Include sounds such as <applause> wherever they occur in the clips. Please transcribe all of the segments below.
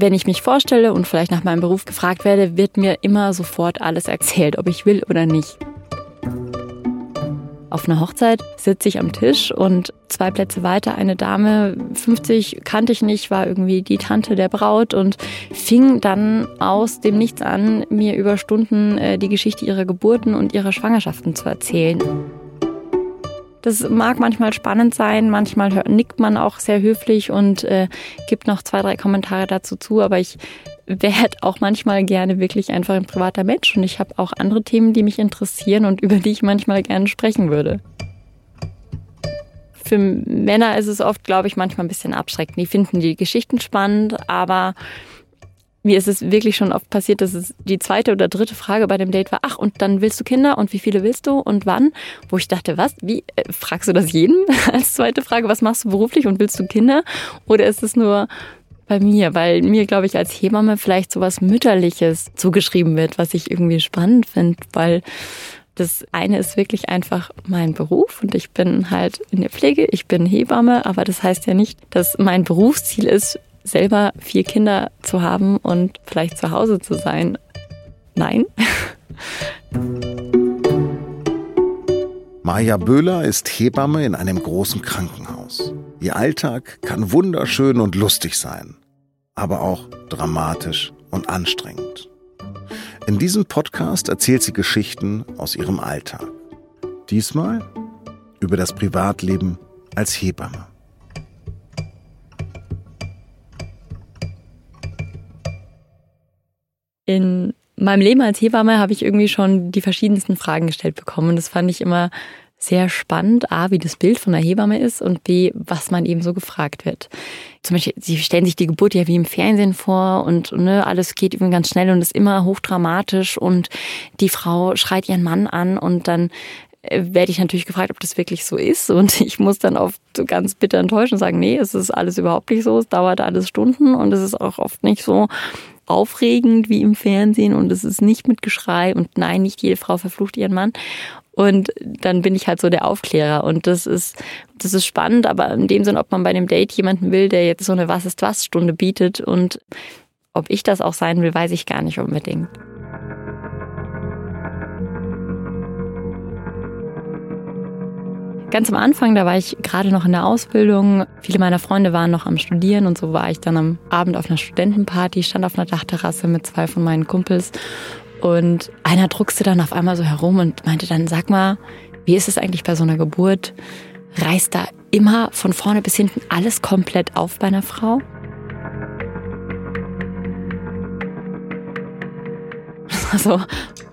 wenn ich mich vorstelle und vielleicht nach meinem Beruf gefragt werde, wird mir immer sofort alles erzählt, ob ich will oder nicht. Auf einer Hochzeit sitze ich am Tisch und zwei Plätze weiter eine Dame, 50 kannte ich nicht, war irgendwie die Tante der Braut und fing dann aus dem Nichts an, mir über Stunden äh, die Geschichte ihrer Geburten und ihrer Schwangerschaften zu erzählen. Das mag manchmal spannend sein, manchmal nickt man auch sehr höflich und äh, gibt noch zwei, drei Kommentare dazu zu, aber ich wäre auch manchmal gerne wirklich einfach ein privater Mensch und ich habe auch andere Themen, die mich interessieren und über die ich manchmal gerne sprechen würde. Für Männer ist es oft, glaube ich, manchmal ein bisschen abschreckend. Die finden die Geschichten spannend, aber mir ist es wirklich schon oft passiert, dass es die zweite oder dritte Frage bei dem Date war, ach, und dann willst du Kinder und wie viele willst du und wann? Wo ich dachte, was? Wie? Äh, fragst du das jedem <laughs> als zweite Frage? Was machst du beruflich und willst du Kinder? Oder ist es nur bei mir, weil mir, glaube ich, als Hebamme vielleicht so was Mütterliches zugeschrieben wird, was ich irgendwie spannend finde, weil das eine ist wirklich einfach mein Beruf und ich bin halt in der Pflege, ich bin Hebamme, aber das heißt ja nicht, dass mein Berufsziel ist, selber vier Kinder zu haben und vielleicht zu Hause zu sein. Nein. Maja Böhler ist Hebamme in einem großen Krankenhaus. Ihr Alltag kann wunderschön und lustig sein, aber auch dramatisch und anstrengend. In diesem Podcast erzählt sie Geschichten aus ihrem Alltag. Diesmal über das Privatleben als Hebamme. In meinem Leben als Hebamme habe ich irgendwie schon die verschiedensten Fragen gestellt bekommen. Und das fand ich immer sehr spannend, A, wie das Bild von der Hebamme ist und B, was man eben so gefragt wird. Zum Beispiel, sie stellen sich die Geburt ja wie im Fernsehen vor und ne, alles geht eben ganz schnell und ist immer hochdramatisch und die Frau schreit ihren Mann an und dann äh, werde ich natürlich gefragt, ob das wirklich so ist. Und <laughs> ich muss dann oft so ganz bitter enttäuschen und sagen, nee, es ist alles überhaupt nicht so. Es dauert alles Stunden und es ist auch oft nicht so aufregend wie im Fernsehen und es ist nicht mit Geschrei und nein, nicht jede Frau verflucht ihren Mann. Und dann bin ich halt so der Aufklärer. Und das ist, das ist spannend, aber in dem Sinn, ob man bei einem Date jemanden will, der jetzt so eine Was ist was Stunde bietet und ob ich das auch sein will, weiß ich gar nicht unbedingt. Ganz am Anfang, da war ich gerade noch in der Ausbildung. Viele meiner Freunde waren noch am Studieren und so war ich dann am Abend auf einer Studentenparty, stand auf einer Dachterrasse mit zwei von meinen Kumpels und einer druckste dann auf einmal so herum und meinte dann, sag mal, wie ist es eigentlich bei so einer Geburt? Reißt da immer von vorne bis hinten alles komplett auf bei einer Frau? <laughs> Also,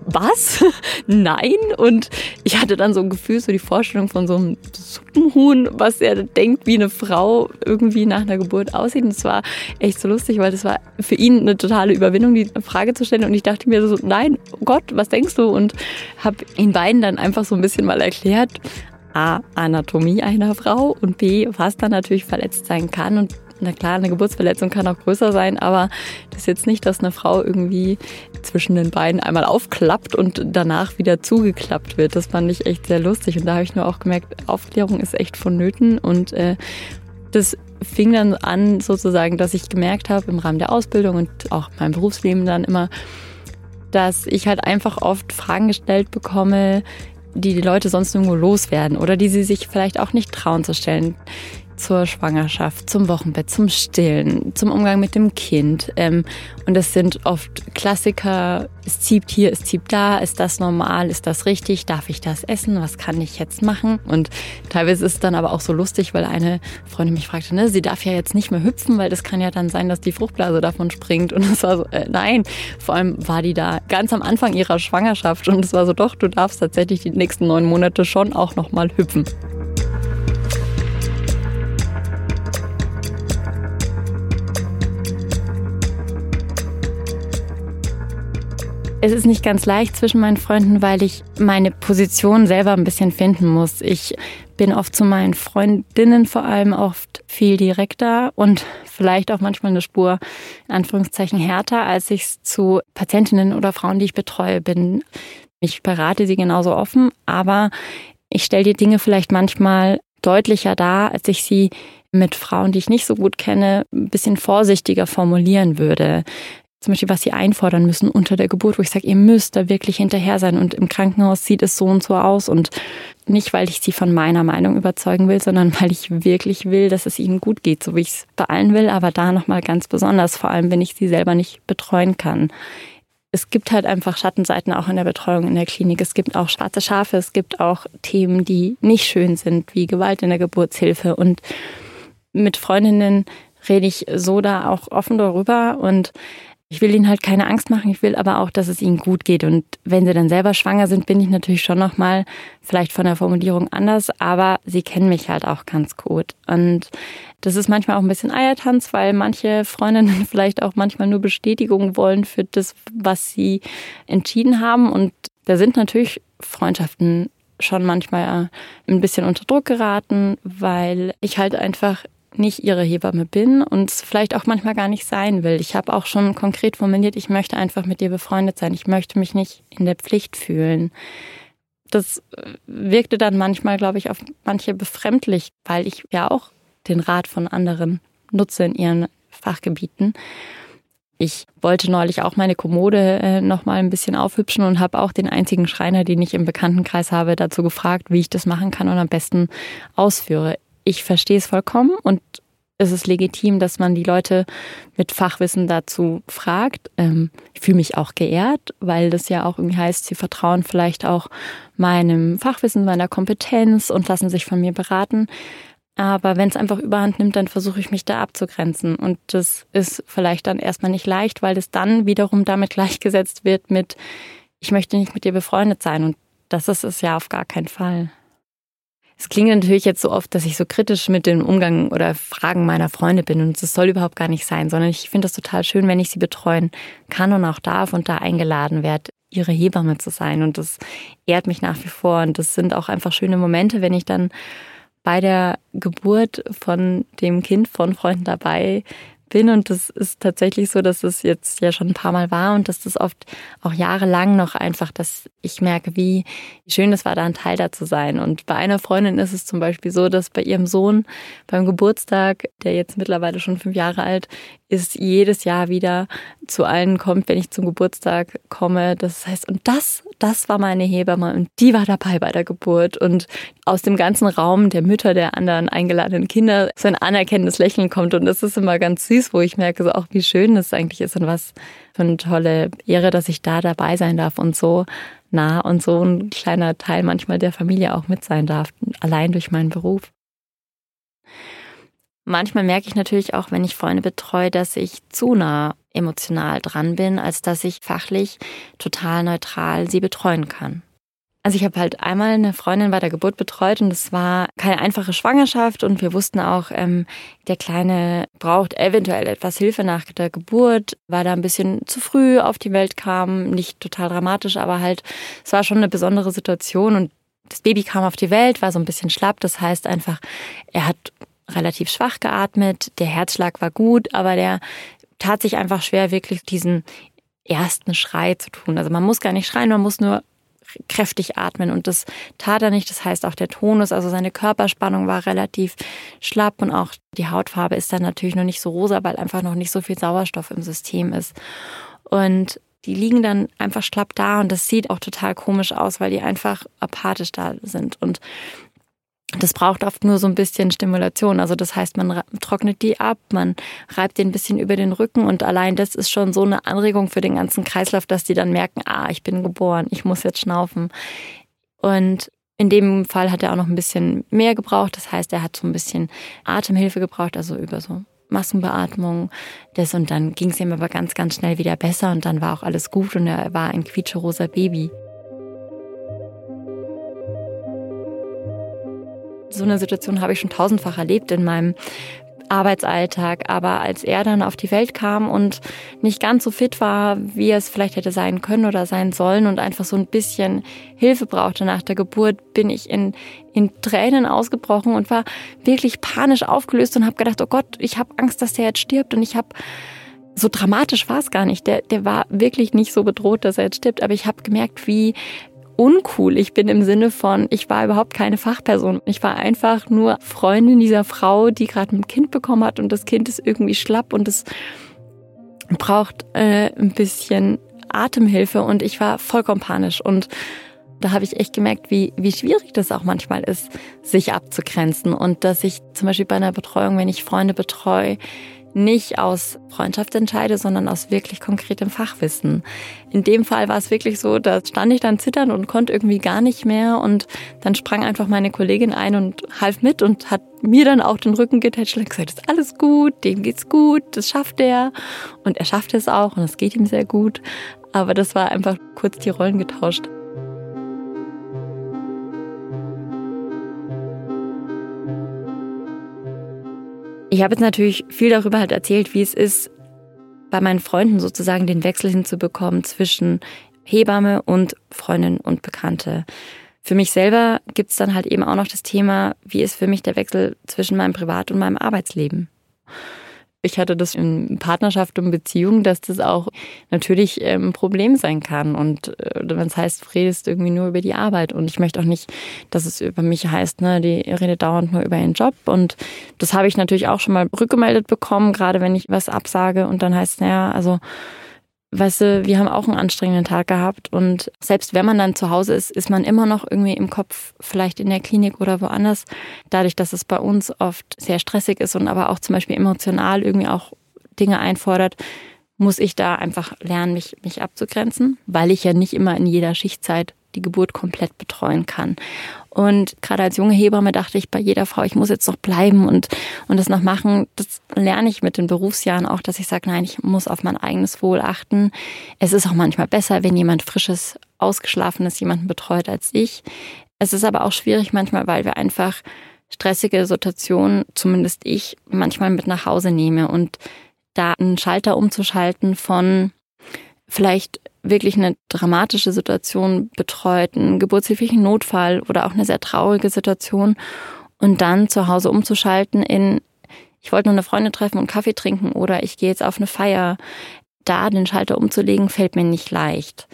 was? <laughs> Nein. Und ich hatte dann so ein Gefühl, so die Vorstellung von so einem Suppenhuhn, was er denkt, wie eine Frau irgendwie nach einer Geburt aussieht. Und es war echt so lustig, weil das war für ihn eine totale Überwindung, die Frage zu stellen. Und ich dachte mir so, nein, oh Gott, was denkst du? Und habe ihn beiden dann einfach so ein bisschen mal erklärt, A, Anatomie einer Frau und B, was dann natürlich verletzt sein kann und na klar, eine Geburtsverletzung kann auch größer sein, aber das ist jetzt nicht, dass eine Frau irgendwie zwischen den Beinen einmal aufklappt und danach wieder zugeklappt wird. Das fand ich echt sehr lustig und da habe ich nur auch gemerkt, Aufklärung ist echt vonnöten und äh, das fing dann an sozusagen, dass ich gemerkt habe im Rahmen der Ausbildung und auch meinem Berufsleben dann immer, dass ich halt einfach oft Fragen gestellt bekomme, die die Leute sonst irgendwo loswerden oder die sie sich vielleicht auch nicht trauen zu stellen zur Schwangerschaft, zum Wochenbett, zum Stillen, zum Umgang mit dem Kind. Ähm, und das sind oft Klassiker. Es zieht hier, es zieht da. Ist das normal? Ist das richtig? Darf ich das essen? Was kann ich jetzt machen? Und teilweise ist es dann aber auch so lustig, weil eine Freundin mich fragte, ne, sie darf ja jetzt nicht mehr hüpfen, weil das kann ja dann sein, dass die Fruchtblase davon springt. Und es war so, äh, nein. Vor allem war die da ganz am Anfang ihrer Schwangerschaft und es war so, doch, du darfst tatsächlich die nächsten neun Monate schon auch nochmal hüpfen. Es ist nicht ganz leicht zwischen meinen Freunden, weil ich meine Position selber ein bisschen finden muss. Ich bin oft zu meinen Freundinnen vor allem oft viel direkter und vielleicht auch manchmal eine Spur in Anführungszeichen härter, als ich es zu Patientinnen oder Frauen, die ich betreue, bin. Ich berate sie genauso offen, aber ich stelle die Dinge vielleicht manchmal deutlicher dar, als ich sie mit Frauen, die ich nicht so gut kenne, ein bisschen vorsichtiger formulieren würde. Zum Beispiel, was sie einfordern müssen unter der Geburt, wo ich sage, ihr müsst da wirklich hinterher sein und im Krankenhaus sieht es so und so aus und nicht, weil ich sie von meiner Meinung überzeugen will, sondern weil ich wirklich will, dass es ihnen gut geht, so wie ich es bei allen will, aber da nochmal ganz besonders, vor allem wenn ich sie selber nicht betreuen kann es gibt halt einfach Schattenseiten auch in der Betreuung in der Klinik. Es gibt auch schwarze Schafe, es gibt auch Themen, die nicht schön sind, wie Gewalt in der Geburtshilfe. Und mit Freundinnen rede ich so da auch offen darüber und ich will ihnen halt keine Angst machen, ich will aber auch, dass es ihnen gut geht. Und wenn sie dann selber schwanger sind, bin ich natürlich schon nochmal vielleicht von der Formulierung anders, aber sie kennen mich halt auch ganz gut. Und das ist manchmal auch ein bisschen Eiertanz, weil manche Freundinnen <laughs> vielleicht auch manchmal nur Bestätigung wollen für das, was sie entschieden haben. Und da sind natürlich Freundschaften schon manchmal ein bisschen unter Druck geraten, weil ich halt einfach nicht ihre Hebamme bin und es vielleicht auch manchmal gar nicht sein will. Ich habe auch schon konkret formuliert, ich möchte einfach mit dir befreundet sein. Ich möchte mich nicht in der Pflicht fühlen. Das wirkte dann manchmal, glaube ich, auf manche befremdlich, weil ich ja auch den Rat von anderen nutze in ihren Fachgebieten. Ich wollte neulich auch meine Kommode äh, noch mal ein bisschen aufhübschen und habe auch den einzigen Schreiner, den ich im Bekanntenkreis habe, dazu gefragt, wie ich das machen kann und am besten ausführe ich verstehe es vollkommen und es ist legitim, dass man die Leute mit Fachwissen dazu fragt. Ähm, ich fühle mich auch geehrt, weil das ja auch irgendwie heißt, sie vertrauen vielleicht auch meinem Fachwissen, meiner Kompetenz und lassen sich von mir beraten. Aber wenn es einfach überhand nimmt, dann versuche ich mich da abzugrenzen. Und das ist vielleicht dann erstmal nicht leicht, weil es dann wiederum damit <laughs> gleichgesetzt wird mit, ich möchte nicht mit dir befreundet sein. Und das ist es ja auf gar keinen Fall. Es klingt natürlich jetzt so oft, dass ich so kritisch mit dem Umgang oder Fragen meiner Freunde bin und das soll überhaupt gar nicht sein, sondern ich finde das total schön, wenn ich sie betreuen kann und auch darf und da eingeladen werde, ihre Hebamme zu sein. Und das ehrt mich nach wie vor. Und das sind auch einfach schöne Momente, wenn ich dann bei der Geburt von dem Kind von Freunden dabei bin. Und das ist tatsächlich so, dass es jetzt ja schon ein paar Mal war und dass das oft auch jahrelang noch einfach, dass ich merke, wie schön es war, da ein Teil da zu sein. Und bei einer Freundin ist es zum Beispiel so, dass bei ihrem Sohn beim Geburtstag, der jetzt mittlerweile schon fünf Jahre alt ist, jedes Jahr wieder zu allen kommt, wenn ich zum Geburtstag komme. Das heißt, und das, das war meine Hebamme und die war dabei bei der Geburt. Und aus dem ganzen Raum der Mütter der anderen eingeladenen Kinder so ein anerkennendes Lächeln kommt. Und das ist immer ganz süß, wo ich merke, so auch wie schön das eigentlich ist und was für eine tolle Ehre, dass ich da dabei sein darf und so nah und so ein kleiner Teil manchmal der Familie auch mit sein darf, allein durch meinen Beruf. Manchmal merke ich natürlich auch, wenn ich Freunde betreue, dass ich zu nah emotional dran bin, als dass ich fachlich total neutral sie betreuen kann. Also ich habe halt einmal eine Freundin bei der Geburt betreut und es war keine einfache Schwangerschaft und wir wussten auch, ähm, der Kleine braucht eventuell etwas Hilfe nach der Geburt, weil er ein bisschen zu früh auf die Welt kam, nicht total dramatisch, aber halt es war schon eine besondere Situation und das Baby kam auf die Welt, war so ein bisschen schlapp, das heißt einfach, er hat relativ schwach geatmet, der Herzschlag war gut, aber der tat sich einfach schwer, wirklich diesen ersten Schrei zu tun. Also man muss gar nicht schreien, man muss nur kräftig atmen und das tat er nicht. Das heißt auch der Tonus, also seine Körperspannung war relativ schlapp und auch die Hautfarbe ist dann natürlich noch nicht so rosa, weil einfach noch nicht so viel Sauerstoff im System ist. Und die liegen dann einfach schlapp da und das sieht auch total komisch aus, weil die einfach apathisch da sind. Und das braucht oft nur so ein bisschen Stimulation. Also das heißt, man trocknet die ab, man reibt den ein bisschen über den Rücken und allein das ist schon so eine Anregung für den ganzen Kreislauf, dass die dann merken, ah, ich bin geboren, ich muss jetzt schnaufen. Und in dem Fall hat er auch noch ein bisschen mehr gebraucht. Das heißt, er hat so ein bisschen Atemhilfe gebraucht, also über so Massenbeatmung. Das und dann ging es ihm aber ganz, ganz schnell wieder besser und dann war auch alles gut und er war ein quietscherosa Baby. So eine Situation habe ich schon tausendfach erlebt in meinem Arbeitsalltag. Aber als er dann auf die Welt kam und nicht ganz so fit war, wie es vielleicht hätte sein können oder sein sollen und einfach so ein bisschen Hilfe brauchte nach der Geburt, bin ich in, in Tränen ausgebrochen und war wirklich panisch aufgelöst und habe gedacht, oh Gott, ich habe Angst, dass der jetzt stirbt. Und ich habe so dramatisch war es gar nicht. Der, der war wirklich nicht so bedroht, dass er jetzt stirbt. Aber ich habe gemerkt, wie uncool. Ich bin im Sinne von, ich war überhaupt keine Fachperson. Ich war einfach nur Freundin dieser Frau, die gerade ein Kind bekommen hat. Und das Kind ist irgendwie schlapp und es braucht äh, ein bisschen Atemhilfe. Und ich war vollkommen panisch. Und da habe ich echt gemerkt, wie, wie schwierig das auch manchmal ist, sich abzugrenzen. Und dass ich zum Beispiel bei einer Betreuung, wenn ich Freunde betreue, nicht aus Freundschaft entscheide, sondern aus wirklich konkretem Fachwissen. In dem Fall war es wirklich so, da stand ich dann zittern und konnte irgendwie gar nicht mehr und dann sprang einfach meine Kollegin ein und half mit und hat mir dann auch den Rücken getätschelt und gesagt, ist alles gut, dem geht's gut, das schafft er und er schafft es auch und es geht ihm sehr gut. Aber das war einfach kurz die Rollen getauscht. Ich habe jetzt natürlich viel darüber halt erzählt, wie es ist, bei meinen Freunden sozusagen den Wechsel hinzubekommen zwischen Hebamme und Freundin und Bekannte. Für mich selber gibt es dann halt eben auch noch das Thema, wie ist für mich der Wechsel zwischen meinem Privat- und meinem Arbeitsleben. Ich hatte das in Partnerschaft und Beziehung, dass das auch natürlich ähm, ein Problem sein kann. Und äh, wenn es heißt, redest irgendwie nur über die Arbeit. Und ich möchte auch nicht, dass es über mich heißt, ne, die redet dauernd nur über ihren Job. Und das habe ich natürlich auch schon mal rückgemeldet bekommen, gerade wenn ich was absage und dann heißt, naja, also weißt du, wir haben auch einen anstrengenden Tag gehabt und selbst wenn man dann zu Hause ist, ist man immer noch irgendwie im Kopf, vielleicht in der Klinik oder woanders. Dadurch, dass es bei uns oft sehr stressig ist und aber auch zum Beispiel emotional irgendwie auch Dinge einfordert, muss ich da einfach lernen, mich, mich abzugrenzen, weil ich ja nicht immer in jeder Schichtzeit die Geburt komplett betreuen kann. Und gerade als junge Hebamme dachte ich bei jeder Frau, ich muss jetzt noch bleiben und, und das noch machen. Das lerne ich mit den Berufsjahren auch, dass ich sage, nein, ich muss auf mein eigenes Wohl achten. Es ist auch manchmal besser, wenn jemand frisches, ausgeschlafenes jemanden betreut als ich. Es ist aber auch schwierig manchmal, weil wir einfach stressige Situationen, zumindest ich, manchmal mit nach Hause nehme und da einen Schalter umzuschalten von vielleicht wirklich eine dramatische Situation betreut, einen geburtshilflichen Notfall oder auch eine sehr traurige Situation und dann zu Hause umzuschalten in, ich wollte nur eine Freundin treffen und Kaffee trinken oder ich gehe jetzt auf eine Feier, da den Schalter umzulegen, fällt mir nicht leicht.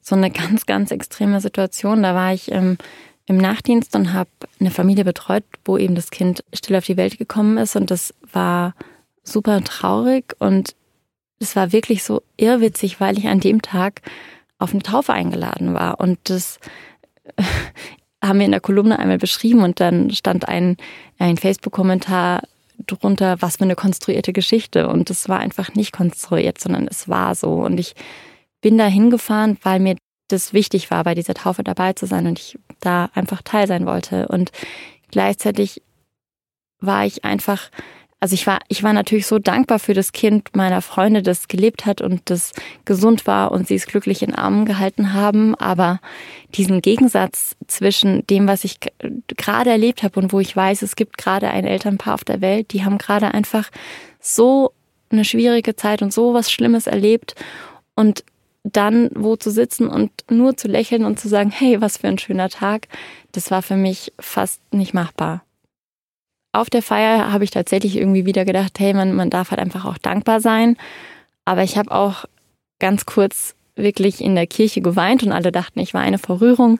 So eine ganz, ganz extreme Situation, da war ich ähm, im Nachtdienst und habe eine Familie betreut, wo eben das Kind still auf die Welt gekommen ist und das war super traurig und es war wirklich so irrwitzig, weil ich an dem Tag auf eine Taufe eingeladen war. Und das <laughs> haben wir in der Kolumne einmal beschrieben und dann stand ein, ein Facebook-Kommentar drunter, was für eine konstruierte Geschichte. Und es war einfach nicht konstruiert, sondern es war so. Und ich bin da hingefahren, weil mir das wichtig war, bei dieser Taufe dabei zu sein und ich da einfach teil sein wollte. Und gleichzeitig war ich einfach also ich war, ich war natürlich so dankbar für das Kind meiner Freunde, das gelebt hat und das gesund war und sie es glücklich in Armen gehalten haben. Aber diesen Gegensatz zwischen dem, was ich gerade erlebt habe und wo ich weiß, es gibt gerade ein Elternpaar auf der Welt, die haben gerade einfach so eine schwierige Zeit und so was Schlimmes erlebt und dann wo zu sitzen und nur zu lächeln und zu sagen, hey, was für ein schöner Tag, das war für mich fast nicht machbar auf der Feier habe ich tatsächlich irgendwie wieder gedacht, hey, man, man darf halt einfach auch dankbar sein. Aber ich habe auch ganz kurz wirklich in der Kirche geweint und alle dachten, ich war eine Verrührung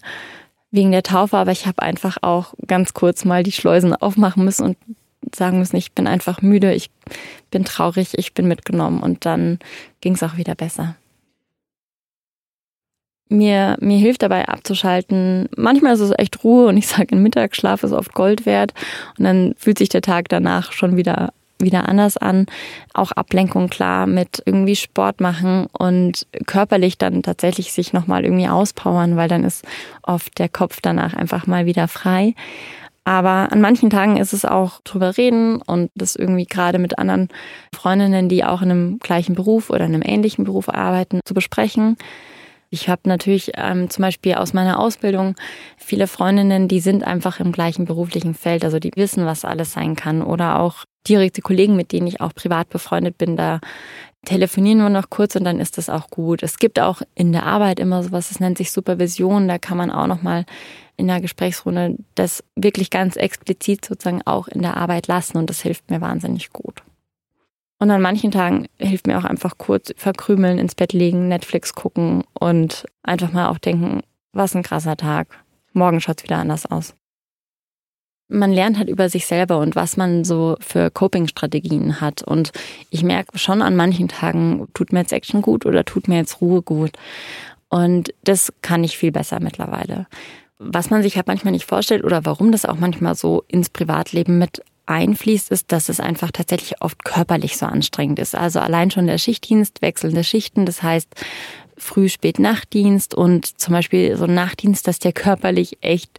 wegen der Taufe, aber ich habe einfach auch ganz kurz mal die Schleusen aufmachen müssen und sagen müssen, ich bin einfach müde, ich bin traurig, ich bin mitgenommen. Und dann ging es auch wieder besser mir, mir hilft dabei abzuschalten. Manchmal ist es echt Ruhe und ich sage, ein Mittagsschlaf ist oft Gold wert und dann fühlt sich der Tag danach schon wieder wieder anders an. Auch Ablenkung klar mit irgendwie Sport machen und körperlich dann tatsächlich sich nochmal irgendwie auspowern, weil dann ist oft der Kopf danach einfach mal wieder frei. Aber an manchen Tagen ist es auch drüber reden und das irgendwie gerade mit anderen Freundinnen, die auch in einem gleichen Beruf oder in einem ähnlichen Beruf arbeiten, zu besprechen. Ich habe natürlich ähm, zum Beispiel aus meiner Ausbildung viele Freundinnen, die sind einfach im gleichen beruflichen Feld, also die wissen, was alles sein kann. Oder auch direkte Kollegen, mit denen ich auch privat befreundet bin, da telefonieren wir noch kurz und dann ist das auch gut. Es gibt auch in der Arbeit immer sowas, das nennt sich Supervision, da kann man auch nochmal in der Gesprächsrunde das wirklich ganz explizit sozusagen auch in der Arbeit lassen und das hilft mir wahnsinnig gut. Und an manchen Tagen hilft mir auch einfach kurz verkrümeln, ins Bett legen, Netflix gucken und einfach mal auch denken, was ein krasser Tag. Morgen schaut's wieder anders aus. Man lernt halt über sich selber und was man so für Coping-Strategien hat. Und ich merke schon an manchen Tagen, tut mir jetzt Action gut oder tut mir jetzt Ruhe gut. Und das kann ich viel besser mittlerweile. Was man sich halt manchmal nicht vorstellt oder warum das auch manchmal so ins Privatleben mit einfließt, ist, dass es einfach tatsächlich oft körperlich so anstrengend ist. Also allein schon der Schichtdienst, wechselnde Schichten, das heißt Früh-, Spät-Nachtdienst und zum Beispiel so ein Nachtdienst, dass der körperlich echt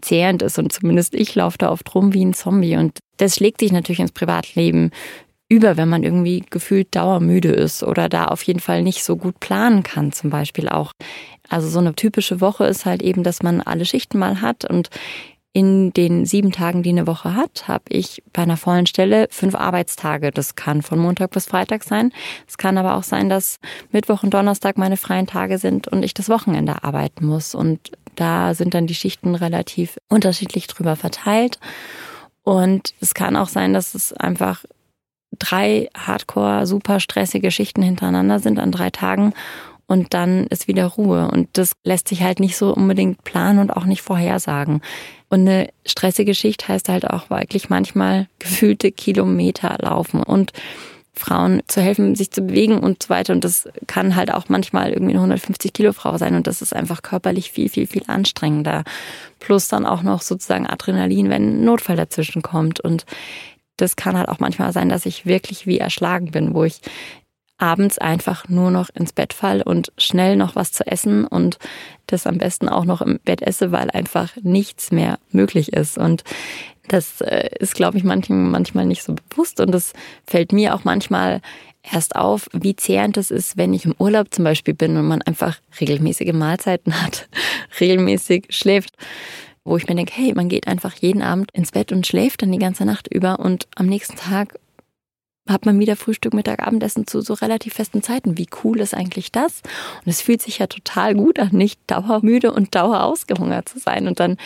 zehrend ist und zumindest ich laufe da oft rum wie ein Zombie und das schlägt sich natürlich ins Privatleben über, wenn man irgendwie gefühlt dauermüde ist oder da auf jeden Fall nicht so gut planen kann, zum Beispiel auch. Also so eine typische Woche ist halt eben, dass man alle Schichten mal hat und in den sieben Tagen, die eine Woche hat, habe ich bei einer vollen Stelle fünf Arbeitstage. Das kann von Montag bis Freitag sein. Es kann aber auch sein, dass Mittwoch und Donnerstag meine freien Tage sind und ich das Wochenende arbeiten muss. Und da sind dann die Schichten relativ unterschiedlich drüber verteilt. Und es kann auch sein, dass es einfach drei hardcore, super stressige Schichten hintereinander sind an drei Tagen und dann ist wieder Ruhe. Und das lässt sich halt nicht so unbedingt planen und auch nicht vorhersagen. Und eine stressige Schicht heißt halt auch wirklich manchmal gefühlte Kilometer laufen und Frauen zu helfen, sich zu bewegen und so weiter. Und das kann halt auch manchmal irgendwie eine 150 Kilo Frau sein. Und das ist einfach körperlich viel, viel, viel anstrengender. Plus dann auch noch sozusagen Adrenalin, wenn ein Notfall dazwischen kommt. Und das kann halt auch manchmal sein, dass ich wirklich wie erschlagen bin, wo ich abends einfach nur noch ins Bett fall und schnell noch was zu essen und das am besten auch noch im Bett esse, weil einfach nichts mehr möglich ist. Und das äh, ist, glaube ich, manchen manchmal nicht so bewusst und das fällt mir auch manchmal erst auf, wie zehrend es ist, wenn ich im Urlaub zum Beispiel bin und man einfach regelmäßige Mahlzeiten hat, <laughs> regelmäßig schläft wo ich mir denke, hey, man geht einfach jeden Abend ins Bett und schläft dann die ganze Nacht über und am nächsten Tag hat man wieder Frühstück, Mittag, Abendessen zu so relativ festen Zeiten. Wie cool ist eigentlich das? Und es fühlt sich ja total gut an, nicht dauermüde und dauerausgehungert zu sein. Und dann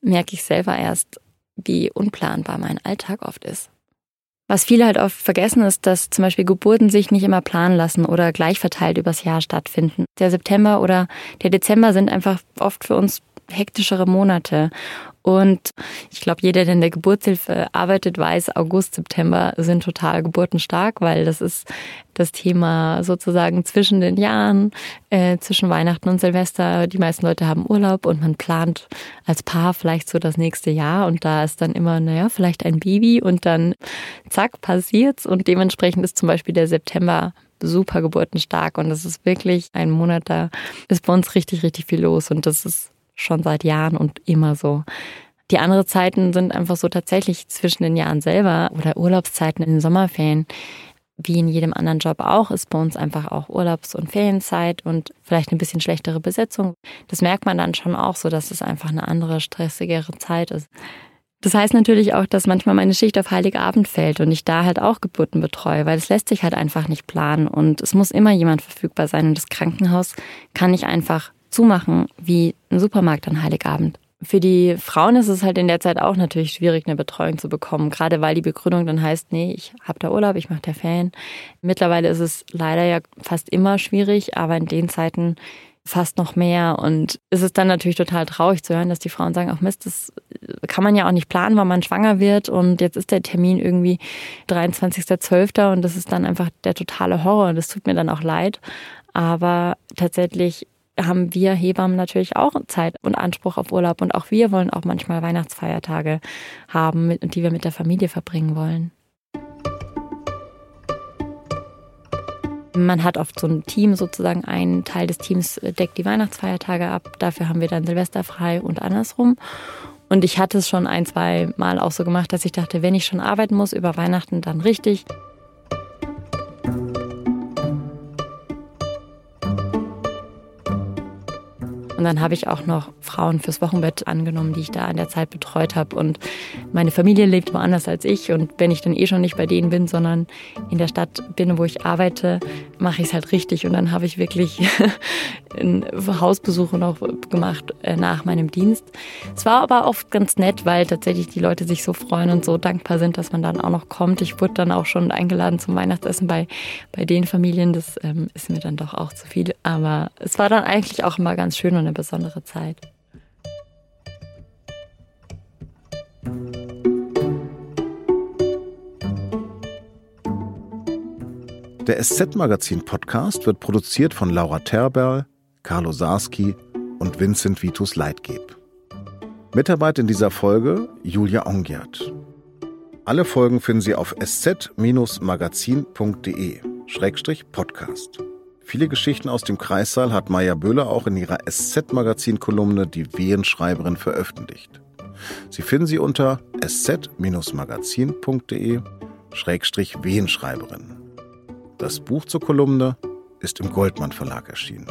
merke ich selber erst, wie unplanbar mein Alltag oft ist. Was viele halt oft vergessen ist, dass zum Beispiel Geburten sich nicht immer planen lassen oder gleich verteilt übers Jahr stattfinden. Der September oder der Dezember sind einfach oft für uns hektischere Monate. Und ich glaube, jeder, der in der Geburtshilfe arbeitet, weiß, August, September sind total geburtenstark, weil das ist das Thema sozusagen zwischen den Jahren, äh, zwischen Weihnachten und Silvester. Die meisten Leute haben Urlaub und man plant als Paar vielleicht so das nächste Jahr und da ist dann immer, naja, vielleicht ein Baby und dann zack, passiert's und dementsprechend ist zum Beispiel der September super geburtenstark und das ist wirklich ein Monat, da ist bei uns richtig, richtig viel los und das ist schon seit Jahren und immer so. Die anderen Zeiten sind einfach so tatsächlich zwischen den Jahren selber oder Urlaubszeiten in den Sommerferien. Wie in jedem anderen Job auch, ist bei uns einfach auch Urlaubs- und Ferienzeit und vielleicht ein bisschen schlechtere Besetzung. Das merkt man dann schon auch so, dass es einfach eine andere, stressigere Zeit ist. Das heißt natürlich auch, dass manchmal meine Schicht auf Heiligabend fällt und ich da halt auch Geburten betreue, weil es lässt sich halt einfach nicht planen und es muss immer jemand verfügbar sein und das Krankenhaus kann nicht einfach zumachen wie ein Supermarkt an Heiligabend. Für die Frauen ist es halt in der Zeit auch natürlich schwierig, eine Betreuung zu bekommen, gerade weil die Begründung dann heißt, nee, ich habe da Urlaub, ich mache da Ferien. Mittlerweile ist es leider ja fast immer schwierig, aber in den Zeiten fast noch mehr. Und es ist dann natürlich total traurig zu hören, dass die Frauen sagen, ach Mist, das kann man ja auch nicht planen, weil man schwanger wird und jetzt ist der Termin irgendwie 23.12. und das ist dann einfach der totale Horror und das tut mir dann auch leid. Aber tatsächlich haben wir Hebammen natürlich auch Zeit und Anspruch auf Urlaub und auch wir wollen auch manchmal Weihnachtsfeiertage haben, die wir mit der Familie verbringen wollen. Man hat oft so ein Team sozusagen, ein Teil des Teams deckt die Weihnachtsfeiertage ab, dafür haben wir dann Silvester frei und andersrum. Und ich hatte es schon ein, zwei Mal auch so gemacht, dass ich dachte, wenn ich schon arbeiten muss über Weihnachten, dann richtig. Und dann habe ich auch noch Frauen fürs Wochenbett angenommen, die ich da in der Zeit betreut habe. Und meine Familie lebt woanders als ich. Und wenn ich dann eh schon nicht bei denen bin, sondern in der Stadt bin, wo ich arbeite, mache ich es halt richtig. Und dann habe ich wirklich <laughs> Hausbesuche noch gemacht äh, nach meinem Dienst. Es war aber oft ganz nett, weil tatsächlich die Leute sich so freuen und so dankbar sind, dass man dann auch noch kommt. Ich wurde dann auch schon eingeladen zum Weihnachtsessen bei, bei den Familien. Das ähm, ist mir dann doch auch zu viel. Aber es war dann eigentlich auch immer ganz schön und eine besondere Zeit. Der SZ-Magazin-Podcast wird produziert von Laura Terberl, Carlo Sarski und Vincent Vitus Leitgeb. Mitarbeit in dieser Folge Julia Ongiert. Alle Folgen finden Sie auf sz-magazin.de-podcast. Viele Geschichten aus dem Kreissaal hat Maya Böhler auch in ihrer SZ-Magazin-Kolumne Die Wehenschreiberin veröffentlicht. Sie finden sie unter sz-magazin.de-wehenschreiberin. Das Buch zur Kolumne ist im Goldmann Verlag erschienen.